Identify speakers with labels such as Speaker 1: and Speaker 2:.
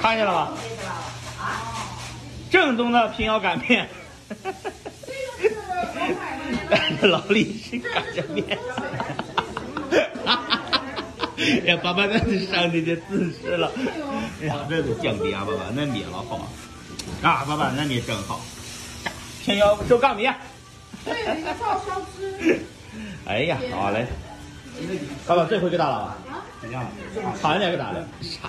Speaker 1: 看见了吧？正宗的平遥擀面。带着老力擀着面。哎呀，爸爸那是上去的姿势了。哎呀，这是酱底啊，爸爸那面老好啊，爸爸那面真好。平遥手擀面。
Speaker 2: 个烧汁。
Speaker 1: 哎呀，好嘞。爸爸，这回给打了吧？怎样？好一点给打了。啥？